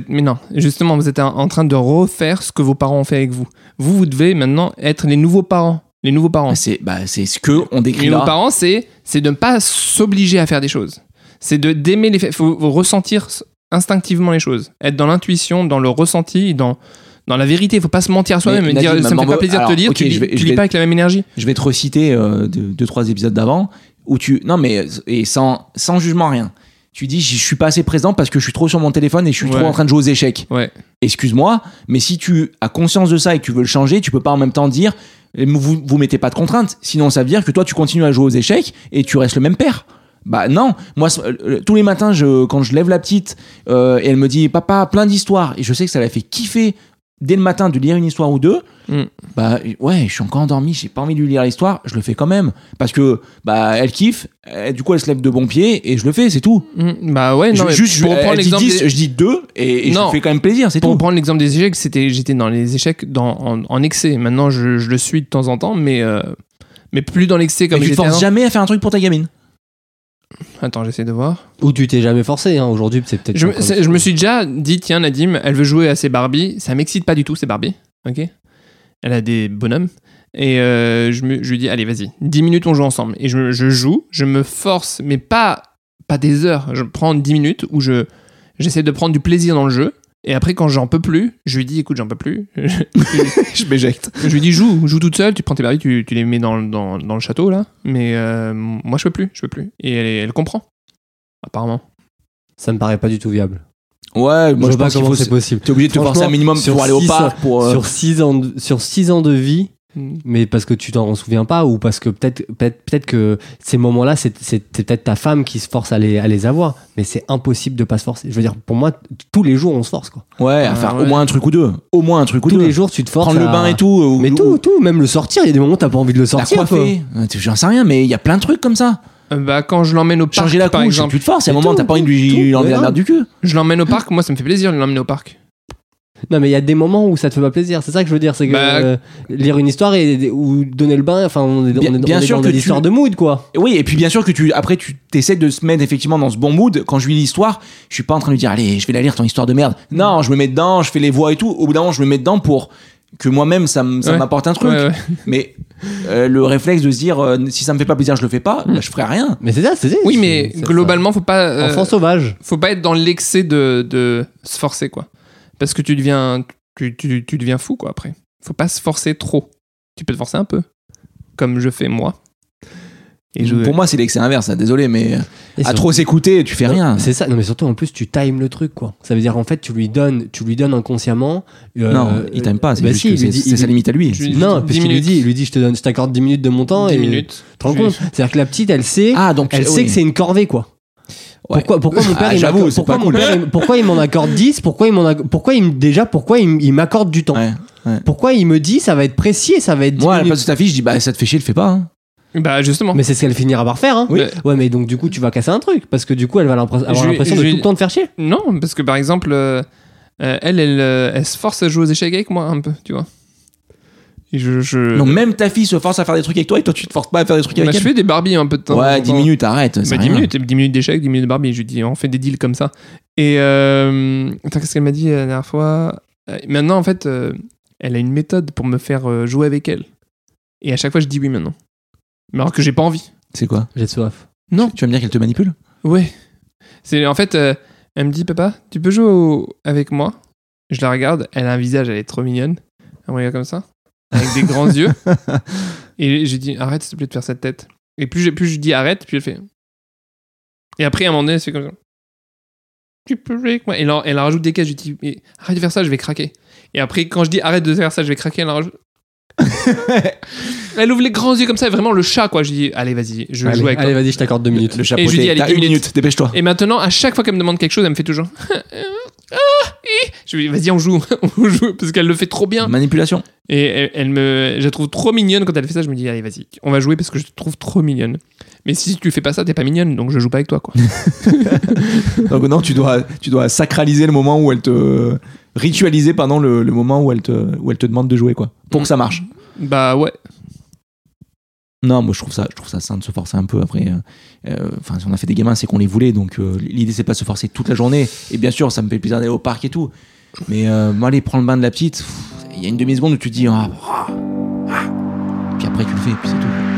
Mais non, justement, vous êtes en train de refaire ce que vos parents ont fait avec vous. Vous, vous devez maintenant être les nouveaux parents. Les nouveaux parents.
Bah, C'est bah, ce que on décrit
Les
là.
nouveaux parents, c'est de ne pas s'obliger à faire des choses. C'est d'aimer les faits. faut faut ressentir instinctivement les choses. Être dans l'intuition, dans le ressenti, dans dans la vérité. Il faut pas se mentir à soi-même et dire ça me fait pas plaisir de te lire.
ok,
tu lis,
je vais-
tu
je
lis
vais-
pas avec la même énergie.
Je vais te reciter euh, deux, deux, trois épisodes d'avant où tu non mais et sans sans jugement rien. Tu dis je suis pas assez présent parce que je suis trop sur mon téléphone et je suis
Ouais.
trop en train de jouer aux échecs.
Ouais.
Excuse-moi, mais si tu as conscience de ça et que tu veux le changer, tu peux pas en même temps dire eh, vous vous mettez pas de contraintes. Sinon ça veut dire que toi tu continues à jouer aux échecs et tu restes le même père. Bah non, moi tous les matins je, quand je lève la petite euh, et elle me dit papa plein d'histoires et je sais que ça la fait kiffer dès le matin de lire une histoire ou deux.
Mm.
Bah ouais, je suis encore endormi, j'ai pas envie de lui lire l'histoire, je le fais quand même parce que bah elle kiffe, et du coup elle se lève de bon pied et je le fais, c'est tout.
Mm, Bah ouais, non,
Je- juste
pour
je, dit
l'exemple
10,
des-
je dis 2 et, et je
Non.
me fais quand même plaisir, c'est
Pour
tout.
prendre l'exemple des échecs, c'était j'étais dans les échecs dans, en, en excès. Maintenant, je, je le suis de temps en temps, mais euh, mais plus dans l'excès comme
Mais tu te forces
avant.
jamais à faire un truc pour ta gamine.
Attends, j'essaie de voir.
Ou tu t'es jamais forcé. Hein. Aujourd'hui, c'est peut-être.
Je, me suis déjà dit, tiens, Nadim, elle veut jouer à ses Barbie. Ça m'excite pas du tout, ces Barbie. Ok Elle a des bonhommes. Et euh, je, me, je lui dis, allez, vas-y, 10 minutes, on joue ensemble. Et je, je joue, je me force, mais pas, pas des heures. Je prends 10 minutes où je, j'essaie de prendre du plaisir dans le jeu. Et après, quand j'en peux plus, je lui dis, écoute, j'en peux plus.
je m'éjecte.
je lui dis, joue, joue toute seule, tu prends tes Barbie, tu, tu les mets dans, dans, dans le château, là. Mais euh, moi, je peux plus, je peux plus. Et elle, elle comprend, apparemment.
Ça me paraît pas du tout viable.
Ouais, moi
je
je
vois pas
pense qu'il
comment
faut
c'est possible.
T'es obligé de te forcer un minimum
sur
pour aller au
six-
parc pour euh,
Sur 6 ans, de- sur six ans de vie, mais parce que tu t'en souviens pas ou parce que peut-être peut-être peut-être que ces moments-là c'est c'est c'est peut-être ta femme qui se force à les, à les avoir mais c'est impossible de pas se forcer je veux dire pour moi tous les jours on se force quoi
ouais, à
Ah,
faire
ouais.
au moins un truc ou deux, au moins un truc ou
tous
deux.
les jours tu te forces
prendre le
à-
bain et tout ou-
mais
ou-
tout tout même le sortir il y a des moments où t'as pas envie de le sortir
Euh, j'en sais rien mais il y a plein de trucs comme ça.
Euh, Bah, quand je l'emmène au parc,
Changer la
par
couche,
exemple,
plus de force, il y a un moment
tout,
t'as pas envie de lui
tout,
enlever la merde du cul.
je l'emmène au parc, moi ça me fait plaisir de l'emmener au parc.
Non, mais il y a des moments où ça te fait pas plaisir. C'est ça que je veux dire. C'est que
Bah-
euh, lire une histoire et, ou donner le bain, enfin, on est,
Bien-
on est-
bien
on est
sûr
dans
que
des
tu-
de mood, quoi.
Oui, et puis bien sûr que tu, après, tu essaies de se mettre effectivement dans ce bon mood. Quand je lis l'histoire, je suis pas en train de lui dire, allez, je vais la lire ton histoire de merde. Non, je me mets dedans, je fais les voix et tout. Au bout d'un moment, je me mets dedans pour que moi-même, ça ça
Ouais.
m'apporte un truc.
Ouais, ouais.
Mais euh, le réflexe de se dire, euh, si ça me fait pas plaisir, je le fais pas, bah, je ferai rien.
Mais c'est ça, c'est ça.
Oui, mais globalement, faut pas.
ça.
euh,
Enfant sauvage.
faut pas être dans l'excès de, de se forcer, quoi. Parce que tu deviens, tu, tu, tu deviens fou, quoi, après. Faut pas se forcer trop. Tu peux te forcer un peu. Comme je fais moi. Et je,
Pour moi, c'est l'excès inverse, hein, désolé, mais
Et
à trop s'écouter, tu fais
Non,
rien.
C'est ça. Non, mais surtout, en plus, tu times le truc, quoi. Ça veut dire, en fait, tu lui donnes, tu lui donnes inconsciemment. euh,
non, il t'aime pas, c'est
bah si, lui
sa limite à lui.
Non,
10
parce qu'il lui
minutes.
dit, il lui dit, je te donne, je t'accorde 10 minutes de mon temps
10
et
minutes.
Tu te rends compte C'est-à-dire que la petite, elle sait,
Ah, donc
elle
oui.
sait que c'est une corvée, quoi.
Ouais.
Pourquoi, pourquoi mon père,
Ah,
il
j'avoue,
m'accorde- pourquoi
cool.
père, il- pourquoi il m'en accorde 10 Pourquoi il m'en pourquoi il, me- déjà, pourquoi il, il m'accorde du temps?
Ouais.
Pourquoi il me dit ça va être précis et ça va être 10
Moi, à la place de ta fille, je dis, bah, ça te fait chier, le fais pas. hein.
Bah, justement.
Mais c'est ce qu'elle finira par faire, hein.
Oui.
Ouais, mais donc du coup, tu vas casser un truc parce que du coup, elle va avoir l'impression de tout le temps te faire chier.
Non, parce que par exemple, euh, euh, elle, elle, euh, elle se force à jouer aux échecs avec moi, un peu, tu vois. Et je. je...
Donc, même ta fille se force à faire des trucs avec toi et toi, tu te forces pas à faire des trucs
Bah,
avec
je
elle.
fais des Barbies un peu de temps.
Ouais,
en
10
temps.
minutes, arrête. c'est
Bah, 10
rien.
minutes, 10 minutes d'échecs, 10 minutes de Barbie. Je lui dis, on fait des deals comme ça. Et euh, attends, qu'est-ce qu'elle m'a dit euh, la dernière fois? Euh, Maintenant, en fait, euh, elle a une méthode pour me faire jouer avec elle. Et à chaque fois, je dis oui maintenant. Mais alors que j'ai pas envie.
C'est quoi?
J'ai soif.
Non.
Tu vas me dire qu'elle te manipule?
Ouais. C'est en fait, euh, elle me dit, papa, tu peux jouer au- avec moi? Je la regarde, elle a un visage, elle est trop mignonne. Elle me regarde comme ça, avec des grands yeux. Et j'ai dit, arrête s'il te plaît de faire cette tête. Et plus, plus je dis arrête, plus elle fait. Et après, à un moment donné, elle fait comme ça. Tu peux jouer avec moi. Et là, elle rajoute des cases. Je dis, mais arrête de faire ça, je vais craquer. Et après, quand je dis arrête de faire ça, je vais craquer, elle rajoute. elle ouvre les grands yeux comme ça, vraiment le chat, quoi. Je dis, allez, vas-y, je
allez,
joue avec toi.
allez, vas-y, je t'accorde deux minutes.
Le
Et je lui dis, allez,
T'as
10
une
minutes.
minute, dépêche-toi.
Et maintenant, à chaque fois qu'elle me demande quelque chose, elle me fait toujours. Ah, hi. je lui dis, vas-y, on joue, on joue, parce qu'elle le fait trop bien.
Manipulation.
Et elle, elle me, je la trouve trop mignonne quand elle fait ça. Je me dis, allez, vas-y, on va jouer parce que je te trouve trop mignonne. Mais si tu fais pas ça, t'es pas mignonne, donc je joue pas avec toi, quoi.
Donc non, tu dois, tu dois sacraliser le moment où elle te ritualiser pendant le, le moment où elle te, où elle te demande de jouer quoi, pour que ça marche.
bah ouais.
Non, moi je trouve ça, ça sain de se forcer un peu. Après, euh, euh, enfin, si on a fait des gamins, c'est qu'on les voulait, donc euh, l'idée c'est pas de se forcer toute la journée. Et bien sûr, ça me fait plaisir d'aller au parc et tout. Mais euh, moi, aller prendre le bain de la petite, il y a une demi seconde où tu te dis, ah, ah, ah. puis après tu le fais, puis c'est tout.